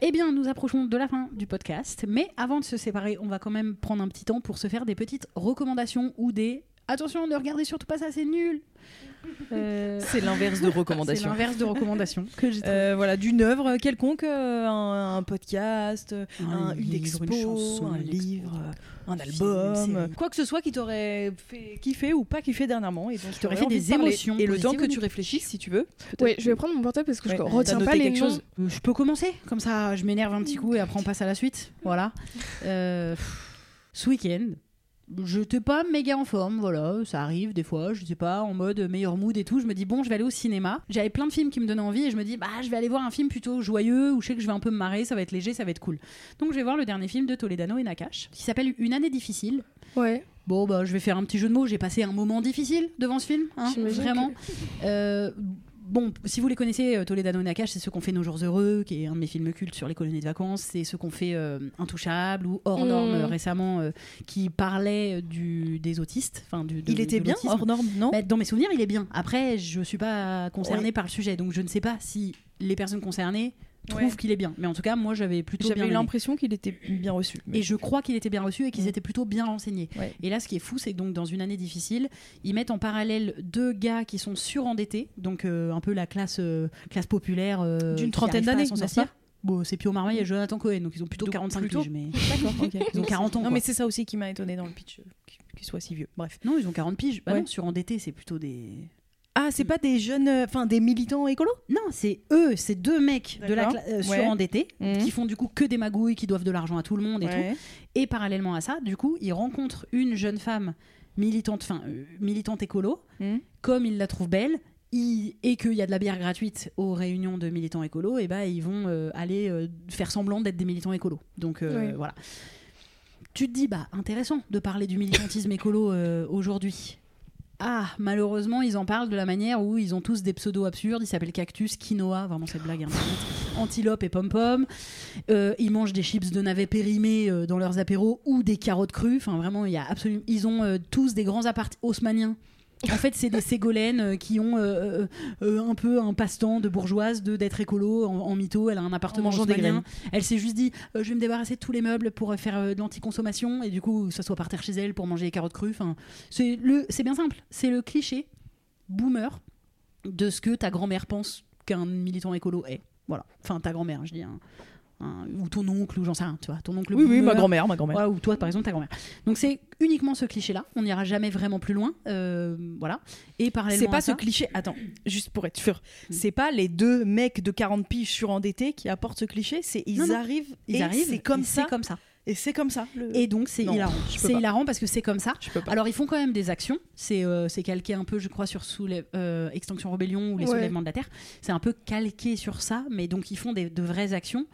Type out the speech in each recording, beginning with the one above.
Eh bien, nous approchons de la fin du podcast, mais avant de se séparer, on va quand même prendre un petit temps pour se faire des petites recommandations ou des attention, ne regardez surtout pas ça, c'est nul. Euh, C'est l'inverse de C'est recommandation. l'inverse de recommandation que j'ai. Euh, voilà, d'une œuvre quelconque, euh, un, un podcast, Un un, une livre, expo, une chanson, un livre, expo, un album, quoi que ce soit qui t'aurait fait kiffer ou pas kiffer dernièrement. Et donc, Qui t'aurait t'aurais fait des de émotions Et le temps que tu réfléchisses, si tu veux. Ouais, je vais prendre mon portable parce que Ouais. je retiens pas les quelque noms. chose Euh, je peux commencer Comme ça, je m'énerve un petit coup et après on passe à la suite. Voilà. Euh, ce week-end, j'étais pas méga en forme, voilà, ça arrive des fois, je sais pas, en mode meilleur mood et tout. Je me dis, bon, je vais aller au cinéma. J'avais plein de films qui me donnaient envie et je me dis, bah, je vais aller voir un film plutôt joyeux où je sais que je vais un peu me marrer, ça va être léger, ça va être cool. Donc, je vais voir le dernier film de Toledano et Nakash qui s'appelle Une année difficile. Ouais. Bon, bah, je vais faire un petit jeu de mots. J'ai passé un moment difficile devant ce film, hein, vraiment. Euh, bon, si vous les connaissez, euh, Toledano et Nakash, c'est ceux qu'on fait Nos Jours Heureux, qui est un de mes films cultes sur les colonies de vacances. C'est ceux qu'on fait euh, Intouchable ou Hors Mm. Norme euh, récemment, euh, qui parlait du, des autistes. Enfin, du, de- Il était de bien hors norme, non Bah, dans mes souvenirs, il est bien. Après, je suis pas concernée par le sujet, donc je ne sais pas si les personnes concernées Ouais. qu'il est bien. Mais en tout cas, moi, j'avais plutôt bien J'avais l'impression qu'il était bien reçu. mais- Et je crois qu'il était bien reçu et qu'ils Mm. étaient plutôt bien renseignés. Ouais. Et là, ce qui est fou, c'est que donc dans une année difficile, ils mettent en parallèle deux gars qui sont surendettés, donc euh, un peu la classe, euh, classe populaire euh, D'une trentaine d'années, n'est-ce sortir. Bon, c'est Pio Marmaille et Jonathan Cohen, donc ils ont plutôt Donc, 45 plutôt- piges, mais D'accord, ils ont 40 ans. Non, quoi. mais c'est ça aussi qui m'a étonné dans le pitch, euh, qu'il qu'il soit si vieux. Bref. Non, ils ont 40 piges. Bah Ouais. non, surendettés, c'est plutôt des. Ah, c'est pas des jeunes, euh, enfin des militants écolos? Non, c'est eux, c'est deux mecs de la euh, surendettés Mhm. qui font du coup que des magouilles, qui doivent de l'argent à tout le monde et tout. Et parallèlement à ça, du coup, il rencontre une jeune femme militante, enfin, euh, militante écolo. Mhm. Comme il la trouve belle, et qu'il y a de la bière gratuite aux réunions de militants écolos, et ben ils vont euh, aller faire semblant d'être des militants écolos. Donc Oui. voilà. Tu te dis, bah intéressant de parler du militantisme écolo aujourd'hui. Ah, malheureusement, ils en parlent de la manière où ils ont tous des pseudos absurdes. Ils s'appellent Cactus, Quinoa, vraiment cette blague, Antilope et Pom-Pom. Euh, ils mangent des chips de navets périmés euh, dans leurs apéros ou des carottes crues. Enfin, vraiment, il y a absolument. Ils ont euh, tous des grands apparts haussmanniens. En fait, c'est des ségolènes euh, qui ont euh, euh, un peu un passe-temps de bourgeoise de d'être écolo en, en mytho. Elle a un appartement En des. Elle s'est juste dit euh, je vais me débarrasser de tous les meubles pour faire de l'anticonsommation et du coup, ça soit par terre chez elle pour manger les carottes crues. Enfin, c'est bien simple. C'est le cliché boomer de ce que ta grand-mère pense qu'un militant écolo est. Voilà. Enfin, ta grand-mère, je dis. un- un- ou ton oncle, ou j'en sais rien, tu vois. Ton oncle Oui, oui, ma grand-mère, ma grand-mère. Ouais, ou toi, par exemple, ta grand-mère. Donc, c'est uniquement ce cliché-là. On n'ira jamais vraiment plus loin. euh, voilà. Et parallèlement C'est pas à ce ça- cliché. Attends, juste pour être sûr, Mm. c'est pas les deux mecs de 40 piges surendettés qui apportent ce cliché. C'est ils Non, non. arrivent. Ils et arrivent. C'est comme comme ça. Et c'est comme ça. le- Et donc, c'est hilarant. C'est hilarant parce que c'est comme ça. Alors ils font quand même des actions. C'est euh, calqué un peu, je crois, sur soulève- euh, Extinction Rebellion ou les Ouais. soulèvements de la Terre. C'est un peu calqué sur ça, mais donc ils font des, de vraies actions.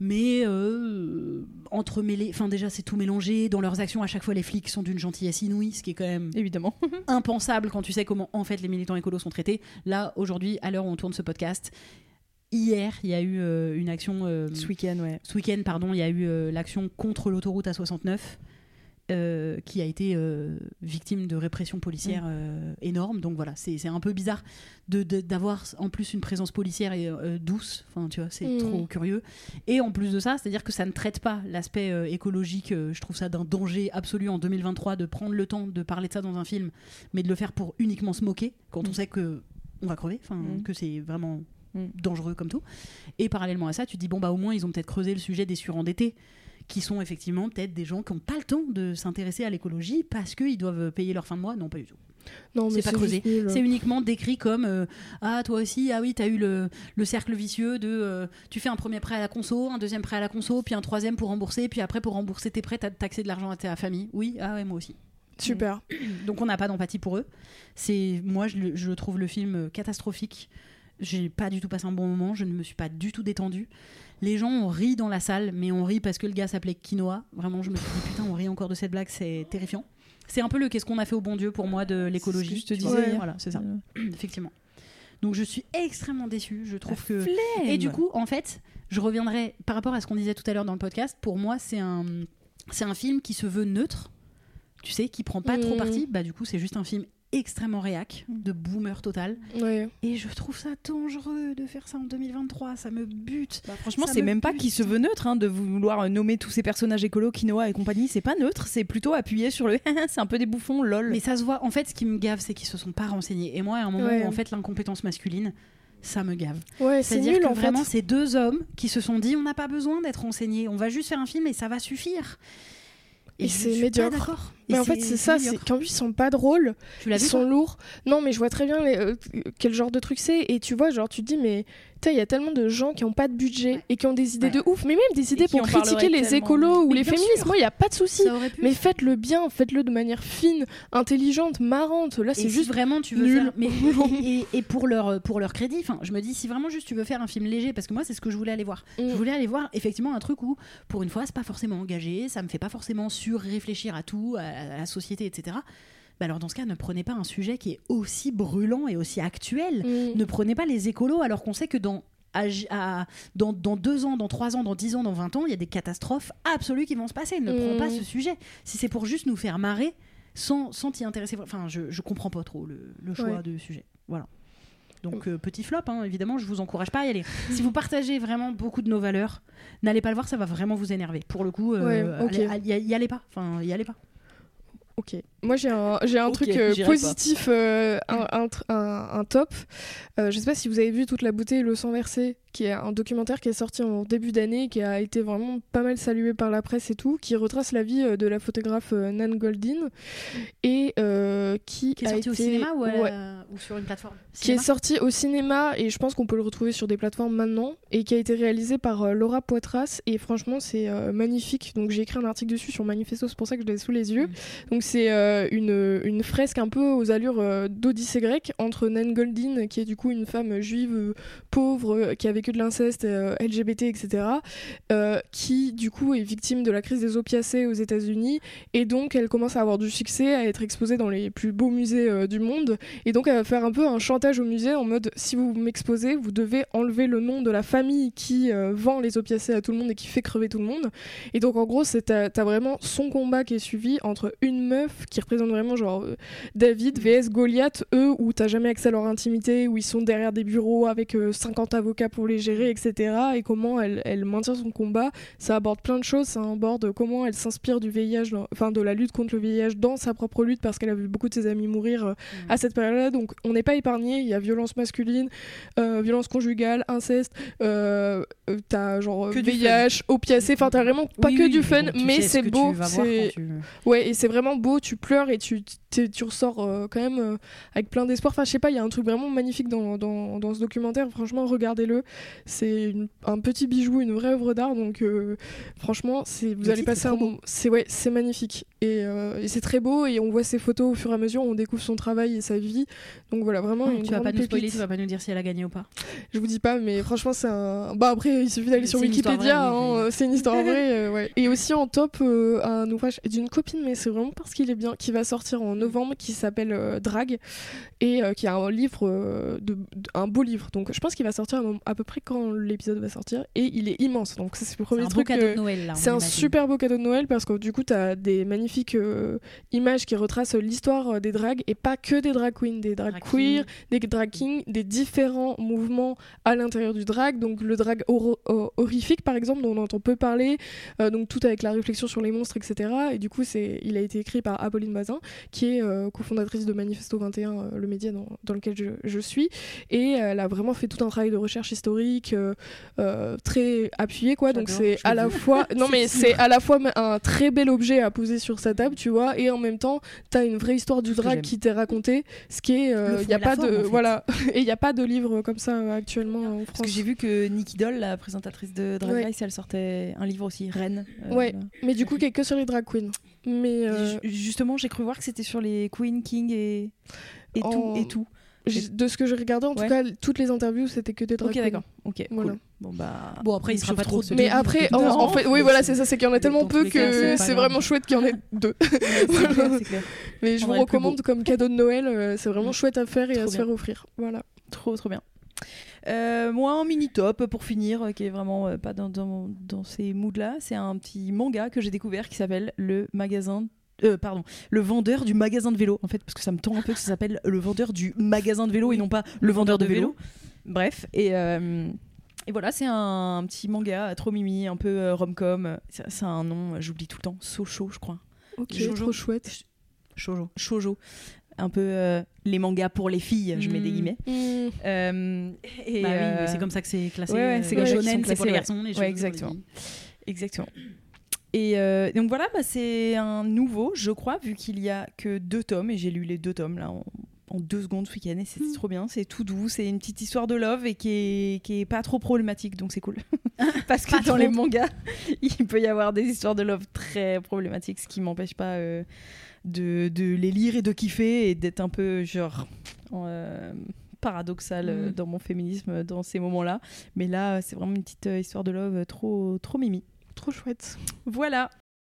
Mais euh, entremêlés, enfin déjà c'est tout mélangé. Dans leurs actions, à chaque fois les flics sont d'une gentillesse inouïe, ce qui est quand même Évidemment. impensable quand tu sais comment en fait les militants écolos sont traités. Là aujourd'hui, à l'heure où on tourne ce podcast, hier il y a eu euh, une action euh, Ce week-end, ouais. ce week-end, pardon, il y a eu l'action contre l'autoroute A69 euh, qui a été euh, victime de répression policière Mm. euh, énorme. Donc voilà, c'est un peu bizarre de- de- d'avoir en plus une présence policière et, douce. Enfin, tu vois, c'est Mm. trop curieux. Et en plus de ça, c'est-à-dire que ça ne traite pas l'aspect écologique. je trouve ça d'un danger absolu en 2023 de prendre le temps de parler de ça dans un film, mais de le faire pour uniquement se moquer quand on Mm. sait que on va crever, enfin que c'est vraiment dangereux comme tout. Et parallèlement à ça, tu te dis bon bah au moins ils ont peut-être creusé le sujet des surendettés qui sont effectivement peut-être des gens qui n'ont pas le temps de s'intéresser à l'écologie parce qu'ils doivent payer leur fin de mois. Non, pas du tout. Non, C'est pas creusé. C'est uniquement décrit comme euh, Ah, toi aussi, ah oui, t'as eu le, le cercle vicieux de euh, tu fais un premier prêt à la conso, un deuxième prêt à la conso, puis un troisième pour rembourser, puis après pour rembourser tes prêts, t'as taxé de l'argent à ta famille. Oui, ah ouais, moi aussi. Super. Donc on n'a pas d'empathie pour eux. C'est Moi, je, je trouve le film euh, catastrophique. J'ai pas du tout passé un bon moment, je ne me suis pas du tout détendue. Les gens ont ri dans la salle, mais on rit parce que le gars s'appelait Quinoa. Vraiment, je me suis dit, putain, on rit encore de cette blague, c'est terrifiant. C'est un peu le qu'est-ce qu'on a fait au bon Dieu pour moi de l'écologie. Je te disais. Voilà, c'est ça. Effectivement. Donc je suis extrêmement déçue. Je trouve La que. flemme. Et du coup, en fait, je reviendrai par rapport à ce qu'on disait tout à l'heure dans le podcast. Pour moi, c'est un, c'est un film qui se veut neutre. Tu sais, qui prend pas trop parti. Bah du coup, c'est juste un film extrêmement réac, de boomer total. Et je trouve ça dangereux de faire ça en 2023. Ça me bute. Bah, franchement, c'est me même pas qui se veut neutre hein, de vouloir nommer tous ces personnages écolos, quinoa et compagnie. C'est pas neutre, c'est plutôt appuyé sur le. c'est un peu des bouffons, lol. Mais ça se voit. En fait, ce qui me gave, c'est qu'ils se sont pas renseignés. Et moi, à un moment Ouais. où en fait l'incompétence masculine, ça me gave. Ouais, c'est C'est-à-dire nul que en fait. vraiment, c'est deux hommes qui se sont dit on n'a pas besoin d'être renseignés, on va juste faire un film et ça va suffire. Et je c'est suis pas médiocre. Mais en fait, c'est ça, c'est qu'en plus, ils sont pas drôles. Tu Ils vu sont lourds. Non, mais je vois très bien les- euh, quel genre de truc c'est. Et tu vois, genre, tu te dis, mais il y a tellement de gens qui ont pas de budget Ouais. et qui ont des idées Ouais. de ouf, mais même des idées pour critiquer les écolos ou Mais les féministes. sûr. Moi, il y a pas de souci. Mais faites-le bien, faites-le de manière fine, intelligente, marrante. Là, c'est si juste. vraiment tu veux nul. faire mais et, et- et pour leur pour leur crédit enfin je me dis si vraiment juste tu veux faire un film léger parce que moi c'est ce que je voulais aller voir Mm. je voulais aller voir effectivement un truc où pour une fois c'est pas forcément engagé ça me fait pas forcément sur réfléchir à tout à, à la société etc bah alors dans ce cas ne prenez pas un sujet qui est aussi brûlant et aussi actuel Mm. ne prenez pas les écolos alors qu'on sait que dans à- à- dans, dans deux ans, dans trois ans, dans dix ans, dans 20 ans, il y a des catastrophes absolues qui vont se passer. Ne Mm. prends pas ce sujet. Si c'est pour juste nous faire marrer sans sans t'y intéresser, enfin, je, je comprends pas trop le, le choix Ouais. de sujet. Voilà. Donc, euh, petit flop, hein, évidemment, je vous encourage pas à y aller. si vous partagez vraiment beaucoup de nos valeurs, n'allez pas le voir, ça va vraiment vous énerver. Pour le coup, euh, Ouais, allez- y allez pas. Enfin, y allez pas. Ok. Moi, j'ai un, j'ai un truc euh, positif, euh, un, un, tr- un- un top. Euh, je sais pas si vous avez vu Toute la beauté et le sang versé, qui est un documentaire qui est sorti en début d'année, qui a été vraiment pas mal salué par la presse et tout, qui retrace la vie euh, de la photographe Nan Goldin et euh, qui, Qui est a sorti au cinéma ou, à- ouais, ou sur une plateforme qui est Cinéma sorti au cinéma et je pense qu'on peut le retrouver sur des plateformes maintenant et qui a été réalisé par Laura Poitras et franchement c'est euh, magnifique donc j'ai écrit un article dessus sur Manifesto c'est pour ça que je l'ai sous les yeux Mm. donc c'est euh, une, fresque un peu aux allures euh, d'Odyssée grecque entre Nan Goldin qui est du coup une femme juive euh, pauvre qui a vécu de l'inceste LGBT etc qui du coup est victime de la crise des opiacés aux États-Unis et donc elle commence à avoir du succès à être exposée dans les plus beaux musées du monde et donc elle va faire un peu un chantage au musée en mode si vous m'exposez, vous devez enlever le nom de la famille qui vend les opiacés à tout le monde et qui fait crever tout le monde. Et donc en gros, c'est t'as t'as vraiment son combat qui est suivi entre une meuf qui représente vraiment genre euh, David vs Goliath, eux où t'as jamais accès à leur intimité, où ils sont derrière des bureaux avec euh, 50 avocats pour les gérer, etc. Et comment elle, elle maintient son combat. Ça aborde plein de choses, ça aborde comment elle s'inspire du VIH, dans- enfin de la lutte contre le VIH dans sa propre lutte parce qu'elle a vu beaucoup de ses amis mourir euh, à cette période-là. Donc on n'est pas épargné. Il y a violence masculine, euh, violence conjugale, inceste. Euh, euh, t'as genre Que VIH, opiacés. Enfin t'as vraiment pas Oui, que oui, du fun, mais c'est beau. tu- ouais et c'est vraiment beau. Tu pleures et tu tu, ressors euh, quand même euh, avec plein d'espoir. Enfin je sais pas, il y a un truc vraiment magnifique dans, dans, dans ce documentaire. Franchement regardez-le. C'est un petit bijou, une vraie œuvre d'art. Donc euh, franchement c'est vous Le allez passer un moment. C'est ouais c'est magnifique et, et c'est très beau et on voit ses photos au fur et à mesure. On découvre son travail et sa vie. Donc voilà vraiment une tu vas pas nous spoiler, tu vas pas nous dire si elle a gagné ou pas. Je vous dis pas, mais franchement, c'est un. Bah après, il suffit d'aller sur Wikipédia, hein, c'est une histoire vraie, ouais. Et aussi en top, un ouvrage d'une copine, mais c'est vraiment parce qu'il est bien, qui va sortir en novembre, qui s'appelle euh, Drag, et euh, qui a un livre, euh, de, un beau livre. Donc je pense qu'il va sortir à, peu près quand l'épisode va sortir, et il est immense. Donc c'est le premier un beau truc. cadeau de Noël là. on c'est un super beau cadeau de Noël parce que du coup, tu as des magnifiques euh, images qui retracent l'histoire des drags et pas que des drag queens, des drag Drag queer, king. des drag kings, des différents mouvements à l'intérieur du drag. Donc le drag horrifique, par exemple, dont on entend peu parler, donc tout avec la réflexion sur les monstres, etc. Et du coup, c'est, il a été écrit par Apolline Bazin, qui est euh, cofondatrice de Manifesto 21, euh, le média dans, dans lequel je, je suis. Et elle a vraiment fait tout un travail de recherche historique euh, très appuyé quoi. Donc c'est à la fois non mais c'est à la fois un très bel objet à poser sur sa table, tu vois, et en même temps t'as une vraie histoire du drag qui t'est racontée, ce qui est il y a pas forme, de en fait. voilà et il y a pas de livre comme ça actuellement en France. Parce que j'ai vu que Nikki Doll, la présentatrice de Drag Ouais. Race, elle sortait un livre aussi, Reine. euh, Ouais. Mais du coup, qui est que sur les drag queens. Mais euh, Ju- Justement, j'ai cru voir que c'était sur les Queen, King et, et tout. En- Et tout. de ce que j'ai regardé, en Ouais. tout cas, toutes les interviews, c'était que des drag Ok, d'accord. Ok, Voilà. cool. Bon, bah. Bon, après, il me sera pas trop Mais après, en, fait, oui, voilà, c'est- ça, c'est qu'il y en a tellement peu que c'est vraiment chouette qu'il y en ait deux. Clair, clair. Mais je vous recommande comme cadeau de Noël, euh, c'est vraiment chouette à faire et Trop à se faire offrir. Voilà. Trop, trop bien. Euh, moi, un mini top pour finir, euh, qui est vraiment euh, pas dans, dans, dans ces moods-là, c'est un petit manga que j'ai découvert qui s'appelle Le magasin. euh, pardon, le vendeur du magasin de vélo, en fait, parce que ça me tend un peu que ça s'appelle le vendeur du magasin de vélo et non pas le vendeur de vélo. Bref, et, euh, et voilà, c'est un, petit manga trop mimi, un peu euh, rom-com. C'est un nom, j'oublie tout le temps, Socho, je crois. Ok, Jojo. trop chouette. Shoujo. Shoujo. Un peu euh, les mangas pour les filles, je mets des Mm. guillemets. Hmm. Euh, et, Bah euh, c'est comme ça que c'est classé. ouais, ouais, c'est les comme shonen, c'est pour les garçons, les ouais. pour les exactement. filles. Exactement. Et euh, donc voilà, bah, c'est un nouveau, je crois, vu qu'il y a que deux tomes, et j'ai lu les deux tomes là en, en deux secondes ce week-end, et c'est trop bien, c'est tout doux, c'est une petite histoire de love et qui est, qui est pas trop problématique, donc c'est cool. Parce que dans les mangas, il peut y avoir des histoires de love très problématiques, ce qui m'empêche pas euh, de, de les lire et de kiffer et d'être un peu genre euh, paradoxal euh, Mm. dans mon féminisme dans ces moments-là. Mais là, c'est vraiment une petite histoire de love trop, trop mimi. Trop chouette. Voilà.